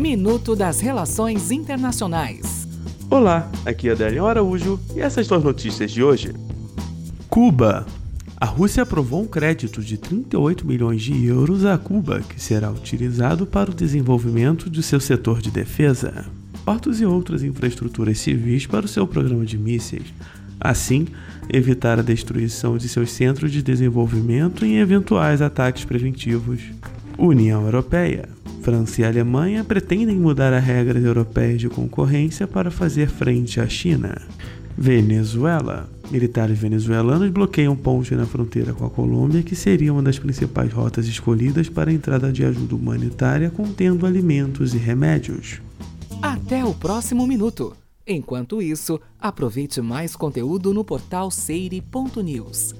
Minuto das Relações Internacionais. Olá, aqui é Adélio Araújo e essas são as notícias de hoje. Cuba. A Rússia aprovou um crédito de 38 milhões de euros a Cuba, que será utilizado para o desenvolvimento de seu setor de defesa, portos e outras infraestruturas civis para o seu programa de mísseis. Assim, evitar a destruição de seus centros de desenvolvimento em eventuais ataques preventivos. União Europeia. França e Alemanha pretendem mudar as regras europeias de concorrência para fazer frente à China. Venezuela. Militares venezuelanos bloqueiam ponte na fronteira com a Colômbia, que seria uma das principais rotas escolhidas para a entrada de ajuda humanitária contendo alimentos e remédios. Até o próximo minuto. Enquanto isso, aproveite mais conteúdo no portal seire.news.